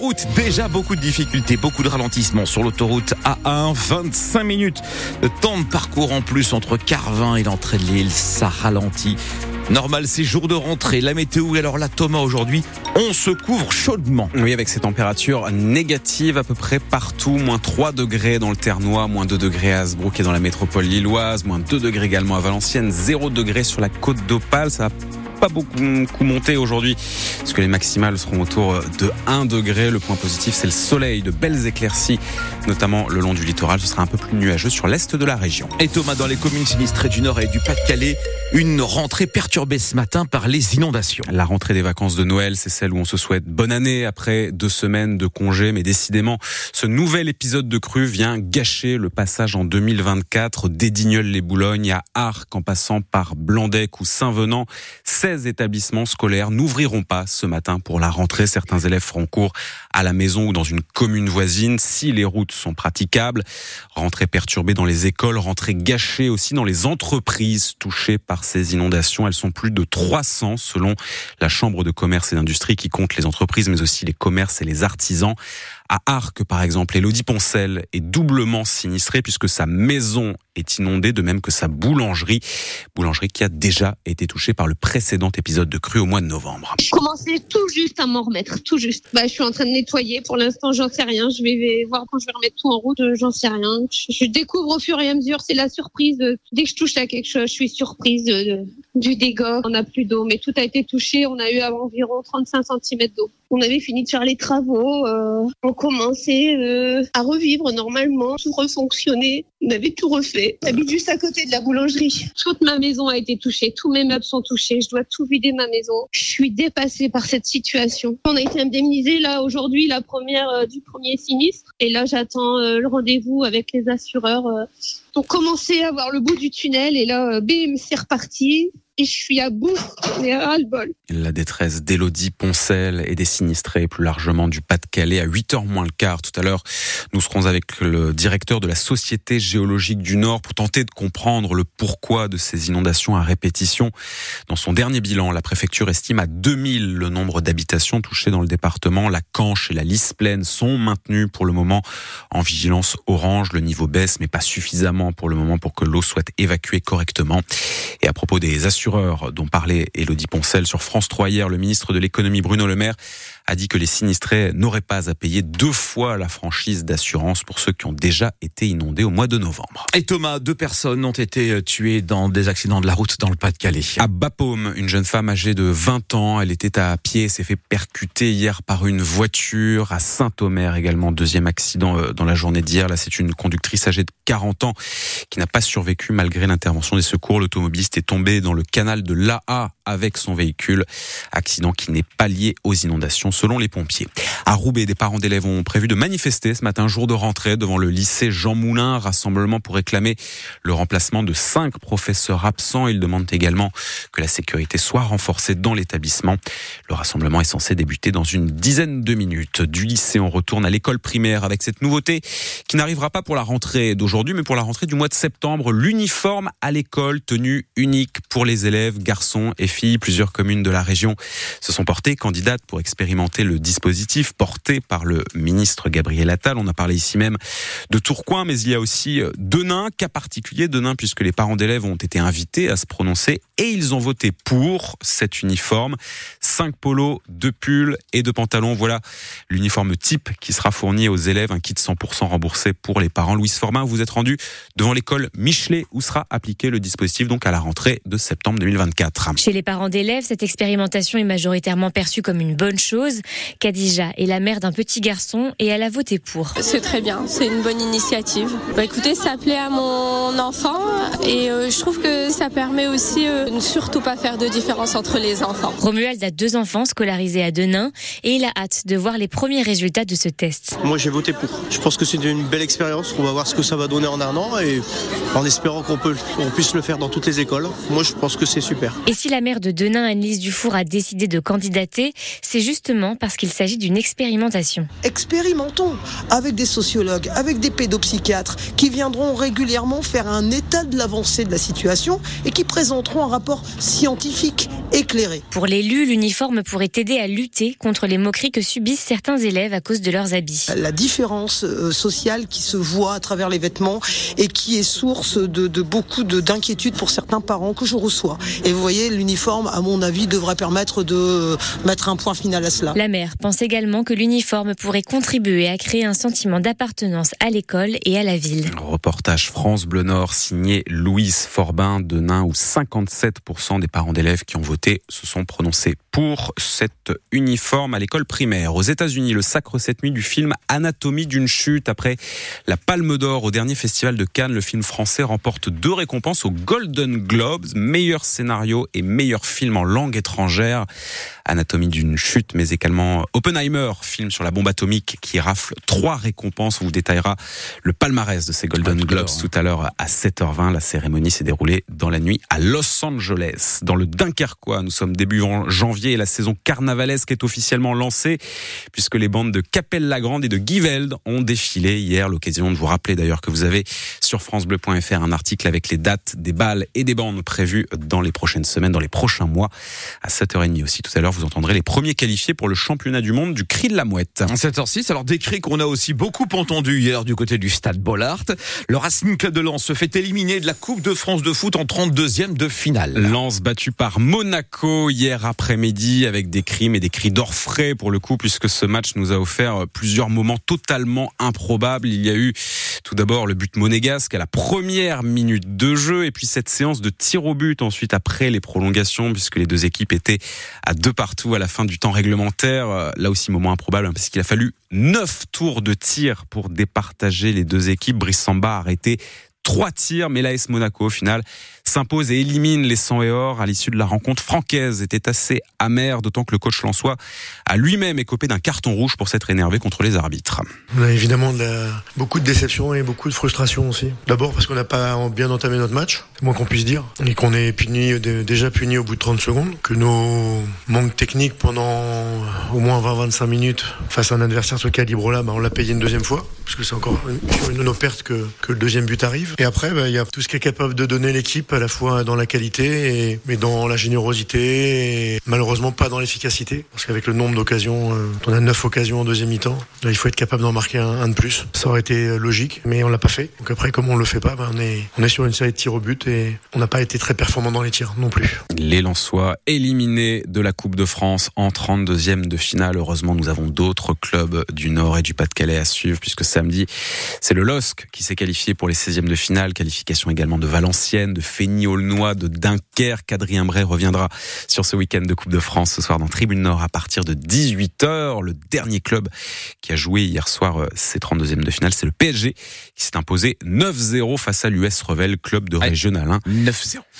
route, déjà beaucoup de difficultés, beaucoup de ralentissements sur l'autoroute A1, 25 minutes de temps de parcours en plus entre Carvin et l'entrée de l'île, ça ralentit. Normal, c'est jour de rentrée. La météo, alors là, Thomas, aujourd'hui, on se couvre chaudement. Oui, avec ces températures négatives à peu près partout. Moins 3 degrés dans le Ternois, moins 2 degrés à Asbrook et dans la métropole lilloise, moins 2 degrés également à Valenciennes, 0 degrés sur la côte d'Opale. Ça pas beaucoup monté aujourd'hui, parce que les maximales seront autour de 1 degré. Le point positif, c'est le soleil, de belles éclaircies, notamment le long du littoral. Ce sera un peu plus nuageux sur l'est de la région. Et Thomas, dans les communes sinistrées du Nord et du Pas-de-Calais, une rentrée perturbée ce matin par les inondations. La rentrée des vacances de Noël, c'est celle où on se souhaite bonne année après deux semaines de congé, mais décidément, ce nouvel épisode de crue vient gâcher le passage en 2024 d'Edignol-les-Boulognes à Arc en passant par Blandec ou Saint-Venant. 16 établissements scolaires n'ouvriront pas ce matin pour la rentrée. Certains élèves feront cours à la maison ou dans une commune voisine si les routes sont praticables. Rentrée perturbée dans les écoles, rentrée gâchée aussi dans les entreprises touchées par ces inondations. Elles sont plus de 300 selon la Chambre de commerce et d'industrie qui compte les entreprises mais aussi les commerces et les artisans. À Arc, par exemple, Elodie Poncel est doublement sinistrée puisque sa maison est inondée, de même que sa boulangerie. Boulangerie qui a déjà été touchée par le précédent épisode de crue au mois de novembre. Je commençais tout juste à m'en remettre, tout juste. Bah, je suis en train de nettoyer. Pour l'instant, j'en sais rien. Je vais voir quand je vais remettre tout en route. J'en sais rien. Je découvre au fur et à mesure. C'est la surprise. Dès que je touche à quelque chose, je suis surprise du dégât. On n'a plus d'eau, mais tout a été touché. On a eu environ 35 cm d'eau. On avait fini de faire les travaux. Euh, commencer euh, à revivre normalement, tout refonctionner. On avait tout refait. J'habite juste à côté de la boulangerie. Toute ma maison a été touchée, tous mes meubles sont touchés. Je dois tout vider ma maison. Je suis dépassée par cette situation. On a été indemnisé là aujourd'hui, la première euh, du premier sinistre. Et là, j'attends le rendez-vous avec les assureurs. Donc commencer à voir le bout du tunnel et là, bim, c'est reparti je suis à bout, mais ras le bol. La détresse d'Élodie Poncel et des sinistrés plus largement du Pas-de-Calais à 8h moins le quart. Tout à l'heure, nous serons avec le directeur de la Société géologique du Nord pour tenter de comprendre le pourquoi de ces inondations à répétition. Dans son dernier bilan, la préfecture estime à 2000 le nombre d'habitations touchées dans le département. La Canche et la Lys Plaine sont maintenues pour le moment en vigilance orange. Le niveau baisse, mais pas suffisamment pour le moment pour que l'eau soit évacuée correctement. Et à propos des assurances, dont parlait Elodie Poncel sur France 3 hier, le ministre de l'économie Bruno Le Maire a dit que les sinistrés n'auraient pas à payer deux fois la franchise d'assurance pour ceux qui ont déjà été inondés au mois de novembre. Et Thomas, deux personnes ont été euh, tuées dans des accidents de la route dans le Pas-de-Calais. À Bapaume, une jeune femme âgée de 20 ans, elle était à pied, s'est fait percuter hier par une voiture. À Saint-Omer également, deuxième accident euh, dans la journée d'hier. Là, c'est une conductrice âgée de 40 ans qui n'a pas survécu malgré l'intervention des secours. L'automobiliste est tombé dans le canal de l'AA avec son véhicule. Accident qui n'est pas lié aux inondations selon les pompiers. À Roubaix, des parents d'élèves ont prévu de manifester ce matin, jour de rentrée, devant le lycée Jean Moulin, rassemblement pour réclamer le remplacement de cinq professeurs absents. Ils demandent également que la sécurité soit renforcée dans l'établissement. Le rassemblement est censé débuter dans une dizaine de minutes. Du lycée, on retourne à l'école primaire avec cette nouveauté qui n'arrivera pas pour la rentrée d'aujourd'hui, mais pour la rentrée du mois de septembre. L'uniforme à l'école, tenue unique pour les élèves, garçons et filles. Plusieurs communes de la région se sont portées candidates pour expérimenter le dispositif porté par le ministre Gabriel Attal. On a parlé ici même de Tourcoing, mais il y a aussi euh, Denain, cas particulier Denain, puisque les parents d'élèves ont été invités à se prononcer et ils ont voté pour cet uniforme. Cinq polos, deux pulls et deux pantalons. Voilà l'uniforme type qui sera fourni aux élèves, un kit 100% remboursé pour les parents. Louise Formin, vous êtes rendu devant l'école Michelet où sera appliqué le dispositif donc à la rentrée de septembre 2024. Chez les parents d'élèves, cette expérimentation est majoritairement perçue comme une bonne chose. Khadija est la mère d'un petit garçon et elle a voté pour. C'est très bien, c'est une bonne initiative. Bah, écoutez, ça plaît à mon enfant et euh, je trouve que ça permet aussi euh, de ne surtout pas faire de différence entre les enfants. Romuald a deux enfants scolarisés à Denain et il a hâte de voir les premiers résultats de ce test. Moi j'ai voté pour. Je pense que c'est une belle expérience. On va voir ce que ça va donner en un an et en espérant qu'on puisse le faire dans toutes les écoles. Moi je pense que c'est super. Et si la de Denain, Annelise Dufour, a décidé de candidater, c'est justement parce qu'il s'agit d'une expérimentation. Expérimentons avec des sociologues, avec des pédopsychiatres qui viendront régulièrement faire un état de l'avancée de la situation et qui présenteront un rapport scientifique Pour l'élu, l'uniforme pourrait aider à lutter contre les moqueries que subissent certains élèves à cause de leurs habits. La différence euh, sociale qui se voit à travers les vêtements et qui est source de, de beaucoup d'inquiétudes pour certains parents que je reçois. Et vous voyez, l'uniforme, à mon avis, devrait permettre de mettre un point final à cela. La mère pense également que l'uniforme pourrait contribuer à créer un sentiment d'appartenance à l'école et à la ville. Reportage France Bleu Nord signé Louise Forbin de Nain où 57% des parents d'élèves qui ont voté se sont prononcés pour cet uniforme à l'école primaire. Aux États-Unis, le sacre cette nuit du film Anatomie d'une chute. Après la Palme d'Or au dernier festival de Cannes, le film français remporte deux récompenses aux Golden Globes, meilleur scénario et meilleur film en langue étrangère. Anatomie d'une chute, mais également Oppenheimer, film sur la bombe atomique qui rafle trois récompenses. On vous détaillera le palmarès de ces Golden Globes tout à l'heure à 7h20. La cérémonie s'est déroulée dans la nuit à Los Angeles, dans le Dunkerquois. Nous sommes début janvier et la saison carnavalesque est officiellement lancée puisque les bandes de Capelle-la-Grande et de Givelde ont défilé hier. L'occasion de vous rappeler d'ailleurs que vous avez sur francebleu.fr un article avec les dates des balles et des bandes prévues dans les prochaines semaines, dans les prochains mois. À 7h30 aussi tout à l'heure, vous entendrez les premiers qualifiés pour le championnat du monde du cri de la mouette. 7h06, alors des cris qu'on a aussi beaucoup entendu hier du côté du stade Bollard. Le Racing Club de Lens se fait éliminer de la Coupe de France de foot en 32e de finale. Lens battu par Monaco hier après-midi avec des cris et des cris d'orfraie pour le coup puisque ce match nous a offert plusieurs moments totalement improbables. Il y a eu tout d'abord le but monégasque à la première minute de jeu et puis cette séance de tir au but ensuite après les prolongations puisque les deux équipes étaient à deux partout à la fin du temps réglementaire. Là aussi moment improbable hein, parce qu'il a fallu neuf tours de tir pour départager les deux équipes. Brice Samba a arrêté trois tirs, mais l'AS Monaco au final s'impose et élimine les 100 et or à l'issue de la rencontre francaise était assez amer, d'autant que le coach Lançois a lui-même écopé d'un carton rouge pour s'être énervé contre les arbitres. On a évidemment beaucoup de déception et beaucoup de frustration aussi. D'abord parce qu'on n'a pas bien entamé notre match, c'est moins qu'on puisse dire, et qu'on est puni, déjà puni au bout de 30 secondes, que nos manques techniques pendant au moins 20-25 minutes face à un adversaire de ce calibre-là, bah, on l'a payé une deuxième fois, parce que c'est encore une, de nos pertes que, le deuxième but arrive. Et après, bah, il y a tout ce qui est capable de donner l'équipe la fois dans la qualité, et, mais dans la générosité, et malheureusement pas dans l'efficacité. Parce qu'avec le nombre d'occasions, euh, on a neuf occasions en deuxième mi-temps, il faut être capable d'en marquer un, de plus. Ça aurait été euh, logique, mais on l'a pas fait. Donc après, comme on le fait pas, bah, on, est, on est sur une série de tirs au but et on n'a pas été très performant dans les tirs non plus. Les Lensois éliminés de la Coupe de France en 32e de finale. Heureusement, nous avons d'autres clubs du Nord et du Pas-de-Calais à suivre, puisque samedi, c'est le LOSC qui s'est qualifié pour les 16e de finale. Qualification également de Valenciennes, de Fény-Aulnois, de Dunkerque. Adrien Bray reviendra sur ce week-end de Coupe de France ce soir dans Tribune Nord à partir de 18h. Le dernier club qui a joué hier soir ses 32e de finale, c'est le PSG qui s'est imposé 9-0 face à l'US Revel, club de régional 1. 9-0.